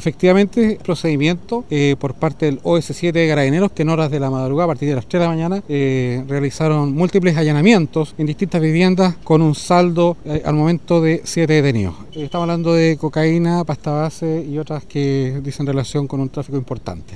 Efectivamente, procedimiento eh, por parte del OS7 de Carabineros que en horas de la madrugada, a partir de las 3 de la mañana, eh, realizaron múltiples allanamientos en distintas viviendas con un saldo eh, al momento de 7 detenidos. estamos hablando de cocaína, pasta base y otras que dicen relación con un tráfico importante.